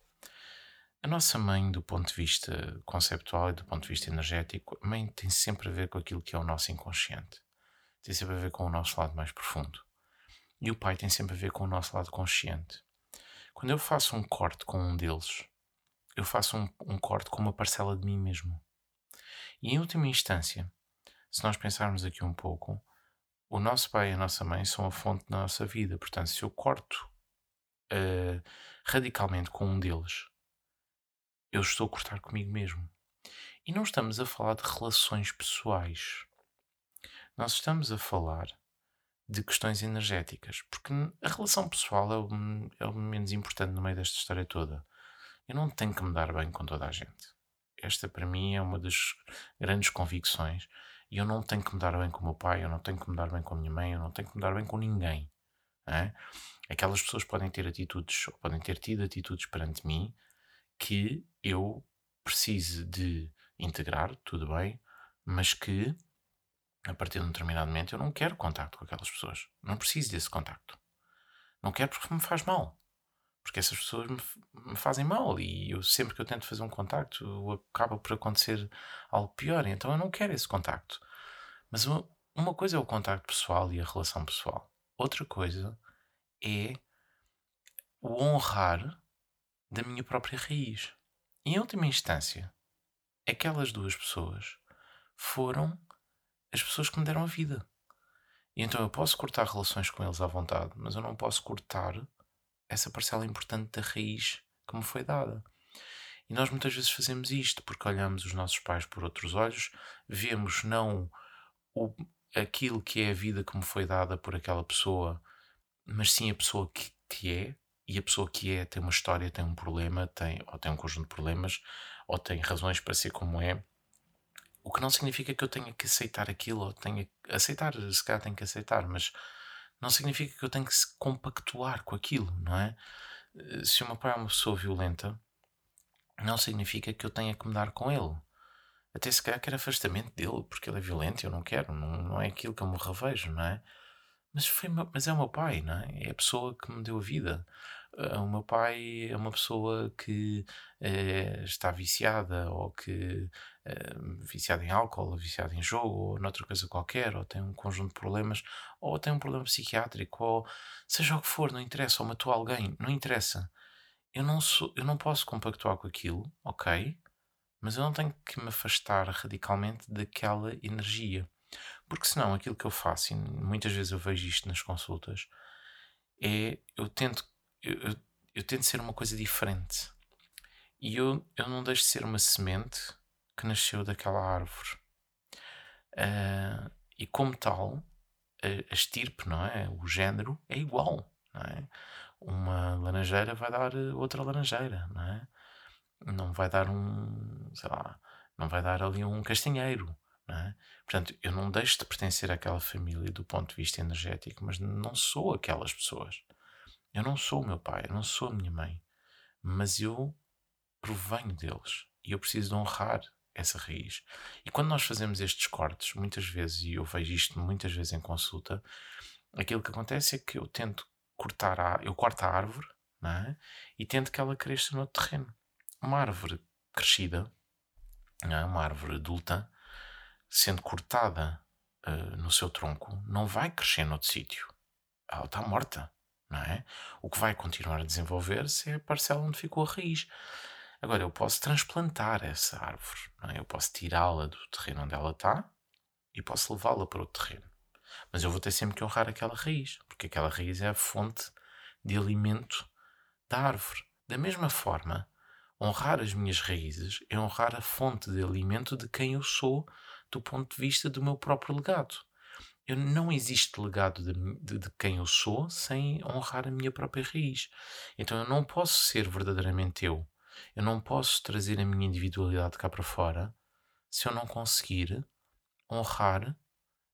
A nossa mãe, do ponto de vista conceptual e do ponto de vista energético, a mãe tem sempre a ver com aquilo que é o nosso inconsciente. Tem sempre a ver com o nosso lado mais profundo. E o pai tem sempre a ver com o nosso lado consciente. Quando eu faço um corte com um deles, eu faço um, um corte com uma parcela de mim mesmo. E em última instância, se nós pensarmos aqui um pouco, o nosso pai e a nossa mãe são a fonte da nossa vida. Portanto, se eu corto uh, radicalmente com um deles, eu estou a cortar comigo mesmo. E não estamos a falar de relações pessoais. Nós estamos a falar de questões energéticas, porque a relação pessoal é o, é o menos importante no meio desta história toda. Eu não tenho que me dar bem com toda a gente. Esta, para mim, é uma das grandes convicções. E eu não tenho que me dar bem com o meu pai, eu não tenho que me dar bem com a minha mãe, eu não tenho que me dar bem com ninguém. É? aquelas pessoas podem ter atitudes, ou podem ter tido atitudes perante mim que eu preciso de integrar, tudo bem, mas que a partir de um determinado momento eu não quero contacto com aquelas pessoas. Não preciso desse contacto. Não quero porque me faz mal. Porque essas pessoas me, me fazem mal e eu sempre que eu tento fazer um contacto acaba por acontecer algo pior. Então eu não quero esse contacto. Mas uma, uma coisa é o contacto pessoal e a relação pessoal. Outra coisa é o honrar da minha própria raiz. Em última instância, aquelas duas pessoas foram as pessoas que me deram a vida. E então eu posso cortar relações com eles à vontade, mas eu não posso cortar essa parcela importante da raiz que me foi dada. E nós muitas vezes fazemos isto porque olhamos os nossos pais por outros olhos, vemos não o, aquilo que é a vida que me foi dada por aquela pessoa, mas sim a pessoa que, que é, e a pessoa que é tem uma história, tem um problema, tem, ou tem um conjunto de problemas, ou tem razões para ser como é. O que não significa que eu tenha que aceitar aquilo, ou tenha aceitar, se calhar tenho que aceitar, mas não significa que eu tenho que se compactuar com aquilo, não é? Eh, se o meu pai é uma pessoa violenta, não significa que eu tenha que me dar com ele. Até se calhar quero afastamento dele, porque ele é violento, eu não quero, não, não é aquilo que eu me revejo, não é? Mas, foi, mas é o meu pai, não é? É a pessoa que me deu a vida. Uh, o meu pai é uma pessoa que uh, está viciada, ou que uh, viciada em álcool, ou viciada em jogo, ou noutra coisa qualquer, ou tem um conjunto de problemas, ou tem um problema psiquiátrico, ou seja o que for, não interessa, ou matou alguém, não interessa. Eu não, sou, eu não posso compactuar com aquilo, ok? Mas eu não tenho que me afastar radicalmente daquela energia. Porque senão aquilo que eu faço, e muitas vezes eu vejo isto nas consultas, é eu tento, eu, eu, eu tento ser uma coisa diferente. E eu, eu não deixo de ser uma semente que nasceu daquela árvore. Uh, e como tal, a, estirpe, não é? O género é igual, não é? Uma laranjeira vai dar outra laranjeira, não é? Não vai dar um, sei lá, não vai dar ali um castanheiro, é? Portanto, eu não deixo de pertencer àquela família do ponto de vista energético, mas não sou aquelas pessoas. Eu não sou o meu pai, eu não sou a minha mãe, mas eu provenho deles e eu preciso de honrar essa raiz. E quando nós fazemos estes cortes, muitas vezes, e eu vejo isto muitas vezes em consulta, aquilo que acontece é que eu tento cortar a, eu corto a árvore é? e tento que ela cresça no terreno. Uma árvore crescida, é? uma árvore adulta, sendo cortada uh, no seu tronco, não vai crescer noutro sítio. Ela está morta, é? O que vai continuar a desenvolver-se é a parcela onde ficou a raiz. Agora, eu posso transplantar essa árvore, é? Eu posso tirá-la do terreno onde ela está e posso levá-la para outro terreno. Mas eu vou ter sempre que honrar aquela raiz, porque aquela raiz é a fonte de alimento da árvore. Da mesma forma, honrar as minhas raízes é honrar a fonte de alimento de quem eu sou do ponto de vista do meu próprio legado. Eu, não existe legado de, de, de, quem eu sou sem honrar a minha própria raiz. Então eu não posso ser verdadeiramente eu. Eu não posso trazer a minha individualidade cá para fora se eu não conseguir honrar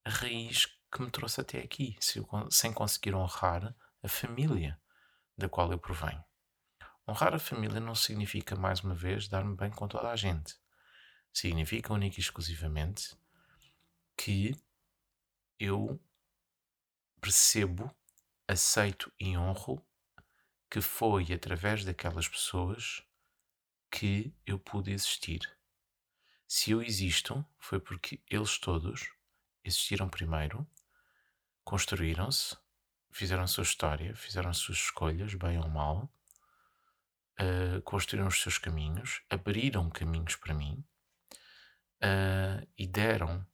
a raiz que me trouxe até aqui, se eu, sem conseguir honrar a família da qual eu provenho. Honrar a família não significa, mais uma vez, dar-me bem com toda a gente significa única e exclusivamente que eu percebo, aceito e honro que foi através daquelas pessoas que eu pude existir. Se eu existo, foi porque eles todos existiram primeiro, construíram-se, fizeram a sua história, fizeram as suas escolhas, bem ou mal, uh, construíram os seus caminhos, abriram caminhos para mim uh, e deram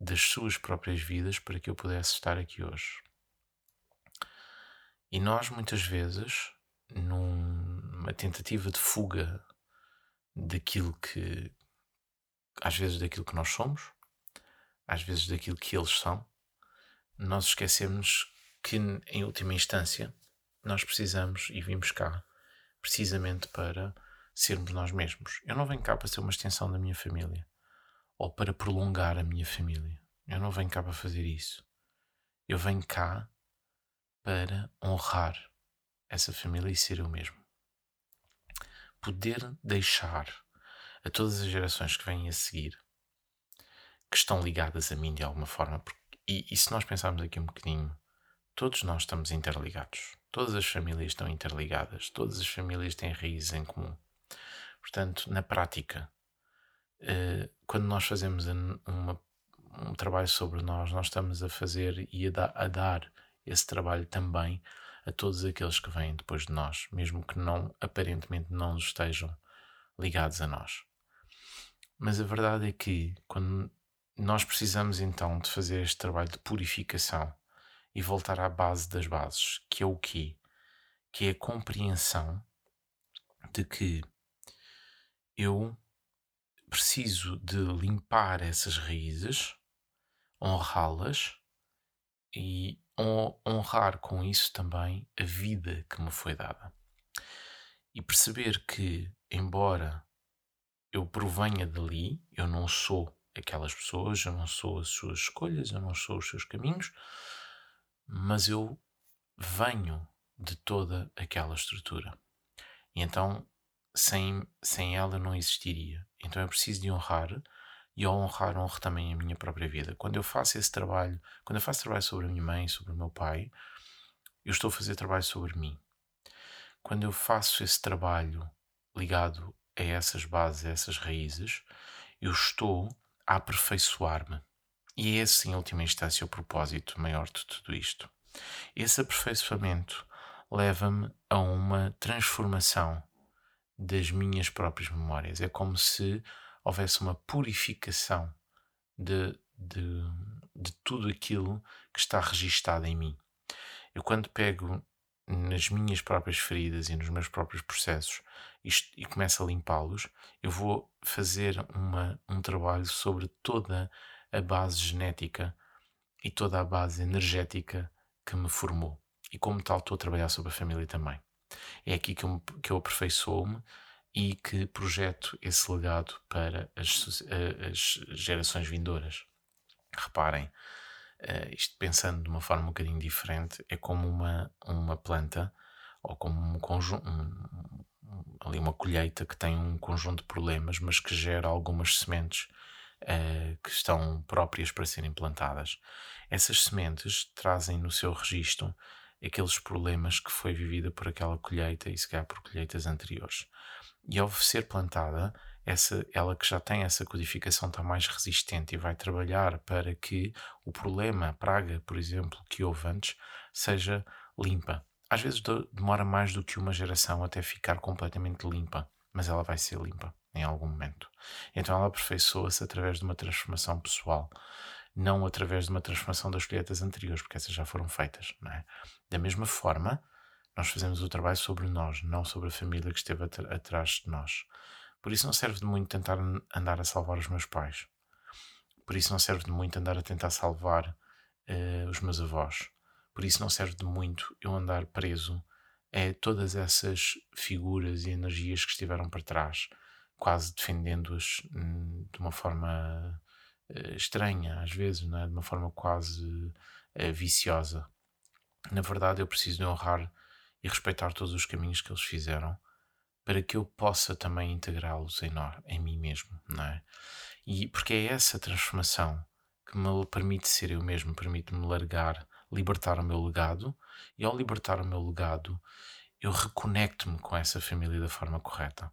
das suas próprias vidas para que eu pudesse estar aqui hoje. E nós, muitas vezes, numa tentativa de fuga daquilo que, às vezes, daquilo que nós somos, às vezes, daquilo que eles são, nós esquecemos que, em última instância, nós precisamos e vimos cá precisamente para sermos nós mesmos. Eu não venho cá para ser uma extensão da minha família ou para prolongar a minha família. Eu não venho cá para fazer isso. Eu venho cá para honrar essa família e ser eu mesmo. Poder deixar a todas as gerações que vêm a seguir, que estão ligadas a mim de alguma forma, porque, e, e se nós pensarmos aqui um bocadinho, todos nós estamos interligados. Todas as famílias estão interligadas, todas as famílias têm raízes em comum. Portanto, na prática, uh, quando nós fazemos uma, um trabalho sobre nós, nós estamos a fazer e a, da, a dar esse trabalho também a todos aqueles que vêm depois de nós, mesmo que não aparentemente não estejam ligados a nós. Mas a verdade é que quando nós precisamos então de fazer este trabalho de purificação e voltar à base das bases, que é o quê? Que é a compreensão de que eu preciso de limpar essas raízes, honrá-las e honrar com isso também a vida que me foi dada. E perceber que, embora eu provenha dali, eu não sou aquelas pessoas, eu não sou as suas escolhas, eu não sou os seus caminhos, mas eu venho de toda aquela estrutura. E então, sem, sem ela não existiria. Então é preciso de honrar e ao honrar, honro também a minha própria vida. Quando eu faço esse trabalho, quando eu faço trabalho sobre a minha mãe, sobre o meu pai, eu estou a fazer trabalho sobre mim. Quando eu faço esse trabalho ligado a essas bases, a essas raízes, eu estou a aperfeiçoar-me. E é esse, em última instância, o propósito maior de tudo isto. Esse aperfeiçoamento leva-me a uma transformação das minhas próprias memórias. É como se houvesse uma purificação de, de, de tudo aquilo que está registado em mim. Eu, quando pego nas minhas próprias feridas e nos meus próprios processos isto, e começo a limpá-los, eu vou fazer uma, um trabalho sobre toda a base genética e toda a base energética que me formou. E como tal, estou a trabalhar sobre a família também. É aqui que eu, que eu aperfeiçoo-me e que projeto esse legado para as, as gerações vindouras. Reparem, uh, isto pensando de uma forma um bocadinho diferente, é como uma, uma planta ou como um conjunto, um, ali uma colheita que tem um conjunto de problemas, mas que gera algumas sementes uh, que estão próprias para serem plantadas. Essas sementes trazem no seu registro aqueles problemas que foi vivida por aquela colheita e se calhar por colheitas anteriores. E ao ser plantada, essa, ela que já tem essa codificação está mais resistente e vai trabalhar para que o problema, a praga, por exemplo, que houve antes, seja limpa. Às vezes demora mais do que uma geração até ficar completamente limpa, mas ela vai ser limpa em algum momento. Então ela aperfeiçoa-se através de uma transformação pessoal, não através de uma transformação das colheitas anteriores, porque essas já foram feitas. É? Da mesma forma, nós fazemos o trabalho sobre nós, não sobre a família que esteve atrás de nós. Por isso não serve de muito tentar andar a salvar os meus pais. Por isso não serve de muito andar a tentar salvar uh, os meus avós. Por isso não serve de muito eu andar preso a todas essas figuras e energias que estiveram para trás, quase defendendo-as hum, de uma forma estranha, às vezes, é? de uma forma quase uh, viciosa. Na verdade, eu preciso de honrar e respeitar todos os caminhos que eles fizeram para que eu possa também integrá-los em, em mim mesmo, não é? E porque é essa transformação que me permite ser eu mesmo, permite-me largar, libertar o meu legado, e ao libertar o meu legado, eu reconecto-me com essa família da forma correta.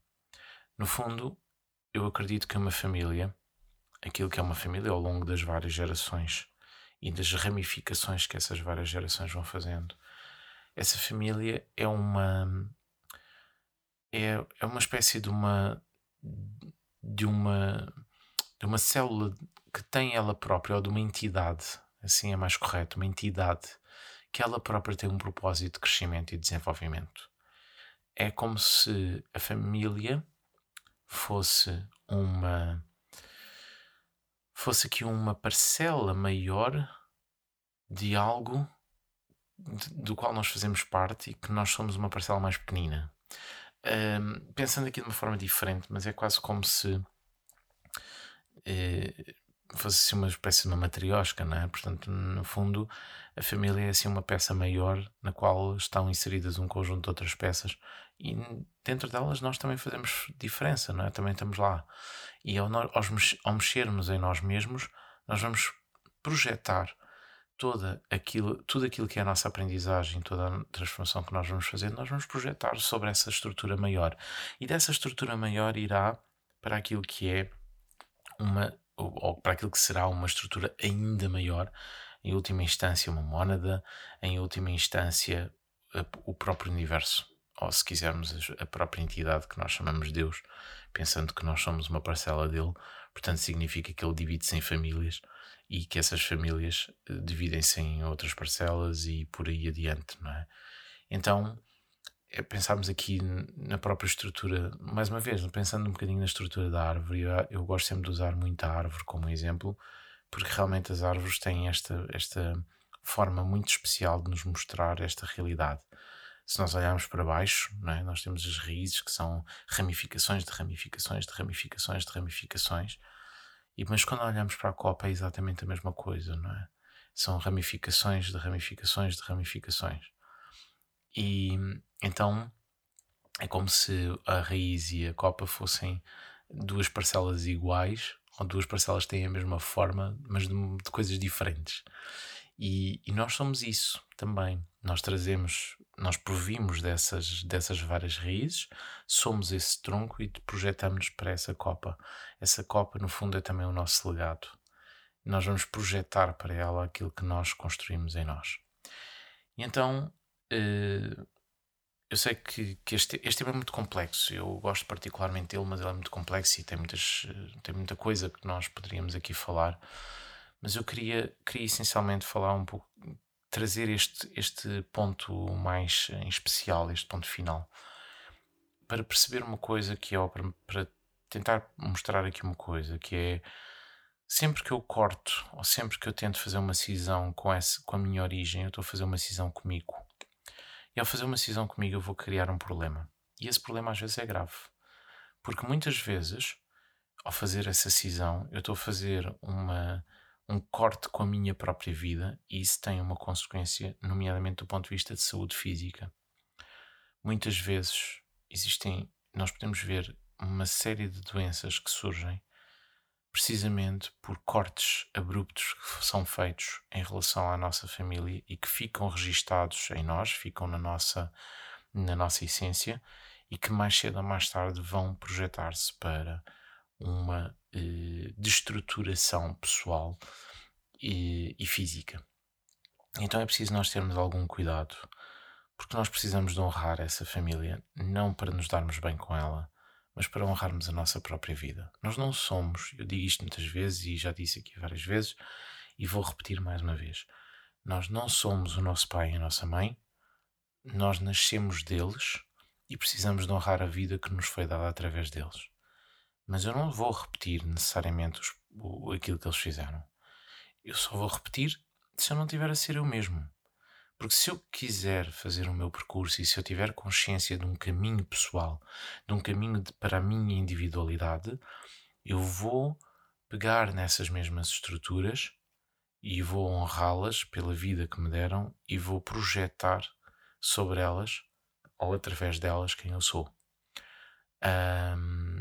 No fundo, eu acredito que uma família, aquilo que é uma família ao longo das várias gerações e das ramificações que essas várias gerações vão fazendo, essa família é uma é, é uma espécie de uma de uma de uma célula que tem ela própria ou de uma entidade assim é mais correto uma entidade que ela própria tem um propósito de crescimento e desenvolvimento. É como se a família fosse uma fosse aqui uma parcela maior de algo do qual nós fazemos parte e que nós somos uma parcela mais pequenina. Um, pensando aqui de uma forma diferente, mas é quase como se eh, fosse assim uma espécie de uma matriosca, não é? Portanto, no fundo, a família é assim uma peça maior na qual estão inseridas um conjunto de outras peças e dentro delas nós também fazemos diferença, não é? Também estamos lá. E ao, ao mexermos em nós mesmos, nós vamos projetar toda aquilo, tudo aquilo que é a nossa aprendizagem, toda a transformação que nós vamos fazer, nós vamos projetar sobre essa estrutura maior. E dessa estrutura maior irá para aquilo que é uma, ou, para aquilo que será uma estrutura ainda maior, em última instância uma mónada, em última instância o próprio universo, ou se quisermos, a própria entidade que nós chamamos Deus, pensando que nós somos uma parcela dele, portanto, significa que ele divide-se em famílias e que essas famílias eh, dividem-se em outras parcelas e por aí adiante, não é? Então, é pensarmos aqui na própria estrutura, mais uma vez, pensando um bocadinho na estrutura da árvore, eu, eu gosto sempre de usar muito a árvore como exemplo, porque realmente as árvores têm esta, esta forma muito especial de nos mostrar esta realidade. Se nós olharmos para baixo, é? nós temos as raízes que são ramificações de ramificações de ramificações de ramificações, e, mas quando olhamos para a copa é exatamente a mesma coisa, não é? São ramificações de ramificações de ramificações. E então é como se a raiz e a copa fossem duas parcelas iguais, ou duas parcelas têm a mesma forma, mas de, de coisas diferentes. E, e, nós somos isso também. Nós trazemos, nós provimos dessas, dessas várias raízes, somos esse tronco e projetamos para essa copa. Essa copa, no fundo, é também o nosso legado. Nós vamos projetar para ela aquilo que nós construímos em nós. E então, uh, eu sei que, que este, este tema é muito complexo. Eu gosto particularmente dele, mas ele é muito complexo e tem, muitas, tem muita coisa que nós poderíamos aqui falar. Mas eu queria, queria essencialmente falar um pouco, trazer este, este ponto mais em especial, este ponto final, para perceber uma coisa que é, para, para tentar mostrar aqui uma coisa que é sempre que eu corto ou sempre que eu tento fazer uma cisão com, essa, com a minha origem, eu estou a fazer uma cisão comigo. E ao fazer uma cisão comigo, eu vou criar um problema. E esse problema às vezes é grave. Porque muitas vezes, ao fazer essa cisão, eu estou a fazer uma, um corte com a minha própria vida e isso tem uma consequência, nomeadamente do ponto de vista de saúde física. Muitas vezes existem, nós podemos ver uma série de doenças que surgem precisamente por cortes abruptos que são feitos em relação à nossa família e que ficam registados em nós, ficam na nossa, na nossa essência e que mais cedo ou mais tarde vão projetar-se para uma eh, destruturação pessoal e, e física. Então é preciso nós termos algum cuidado, porque nós precisamos de honrar essa família, não para nos darmos bem com ela, mas para honrarmos a nossa própria vida. Nós não somos, eu digo isto muitas vezes e já disse aqui várias vezes, e vou repetir mais uma vez: nós não somos o nosso pai e a nossa mãe, nós nascemos deles e precisamos de honrar a vida que nos foi dada através deles. Mas eu não vou repetir necessariamente os, o, aquilo que eles fizeram. Eu só vou repetir se eu não tiver a ser eu mesmo. Porque se eu quiser fazer o meu percurso e se eu tiver consciência de um caminho pessoal, de um caminho de, para a minha individualidade, eu vou pegar nessas mesmas estruturas e vou honrá-las pela vida que me deram e vou projetar sobre elas ou através delas quem eu sou. Um,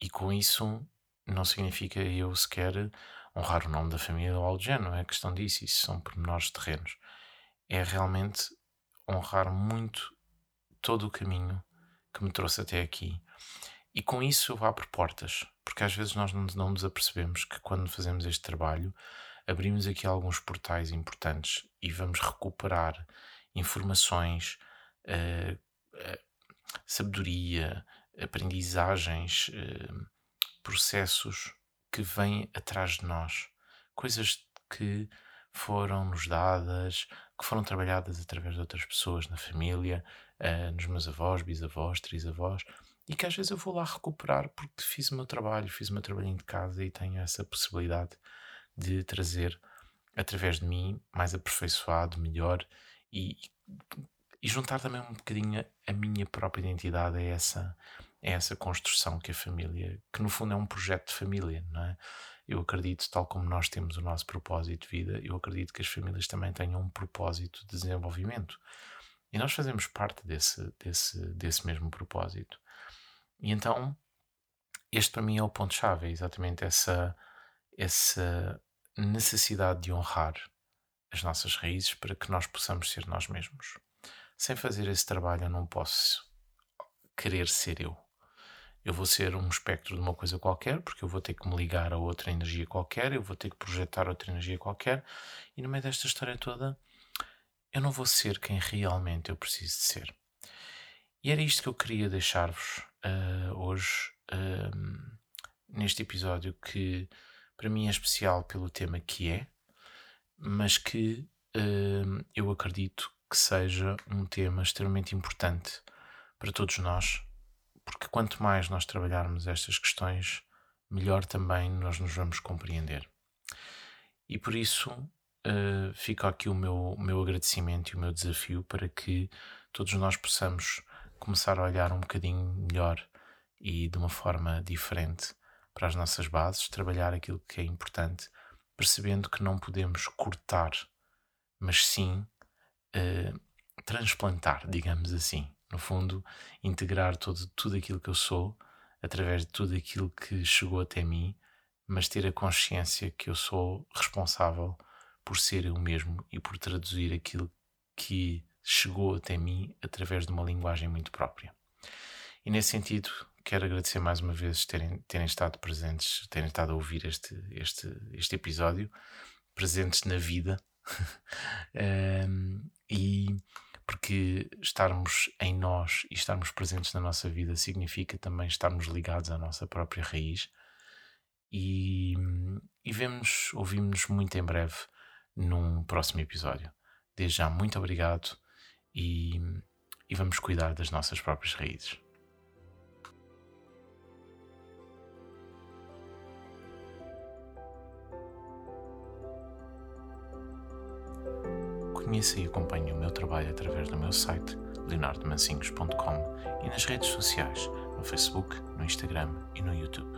e com isso não significa eu sequer honrar o nome da família ou algo do género, não é questão disso, isso são pormenores terrenos é realmente honrar muito todo o caminho que me trouxe até aqui. E com isso eu abro portas, porque às vezes nós não, não nos apercebemos que quando fazemos este trabalho abrimos aqui alguns portais importantes e vamos recuperar informações, uh, uh, sabedoria, aprendizagens, uh, processos que vêm atrás de nós, coisas que foram-nos dadas, que foram trabalhadas através de outras pessoas na família, uh, nos meus avós, bisavós, trisavós, e que às vezes eu vou lá recuperar porque fiz o meu trabalho, fiz o meu trabalhinho de casa e tenho essa possibilidade de trazer através de mim mais aperfeiçoado, melhor e, e juntar também um bocadinho a minha própria identidade a essa, a essa construção que a família, que no fundo é um projeto de família, não é? Eu acredito, tal como nós temos o nosso propósito de vida, eu acredito que as famílias também tenham um propósito de desenvolvimento. E nós fazemos parte desse, desse, desse mesmo propósito. E então, este para mim é o ponto-chave, é exatamente essa, essa necessidade de honrar as nossas raízes para que nós possamos ser nós mesmos. Sem fazer esse trabalho, eu não posso querer ser eu eu vou ser um espectro de uma coisa qualquer, porque eu vou ter que me ligar a outra energia qualquer, eu vou ter que projetar outra energia qualquer, e no meio desta história toda eu não vou ser quem realmente eu preciso de ser. E era isto que eu queria deixar-vos uh, hoje, uh, neste episódio, que para mim é especial pelo tema que é, mas que uh, eu acredito que seja um tema extremamente importante para todos nós, porque quanto mais nós trabalharmos estas questões, melhor também nós nos vamos compreender. E por isso uh, fica aqui o meu, o meu agradecimento e o meu desafio para que todos nós possamos começar a olhar um bocadinho melhor e de uma forma diferente para as nossas bases, trabalhar aquilo que é importante, percebendo que não podemos cortar, mas sim uh, transplantar, digamos assim. No fundo, integrar todo, tudo aquilo que eu sou através de tudo aquilo que chegou até mim, mas ter a consciência que eu sou responsável por ser eu mesmo e por traduzir aquilo que chegou até mim através de uma linguagem muito própria. E nesse sentido, quero agradecer mais uma vez terem, terem estado presentes, terem estado a ouvir este, este, este episódio, presentes na vida. um, e porque estarmos em nós e estarmos presentes na nossa vida significa também estarmos ligados à nossa própria raiz. E, e vemos, ouvimos-nos muito em breve num próximo episódio. Desde já, muito obrigado e, e vamos cuidar das nossas próprias raízes. Conheça e acompanhe o meu trabalho através do meu site leonardomancinhos.com e nas redes sociais, no Facebook, no Instagram e no YouTube.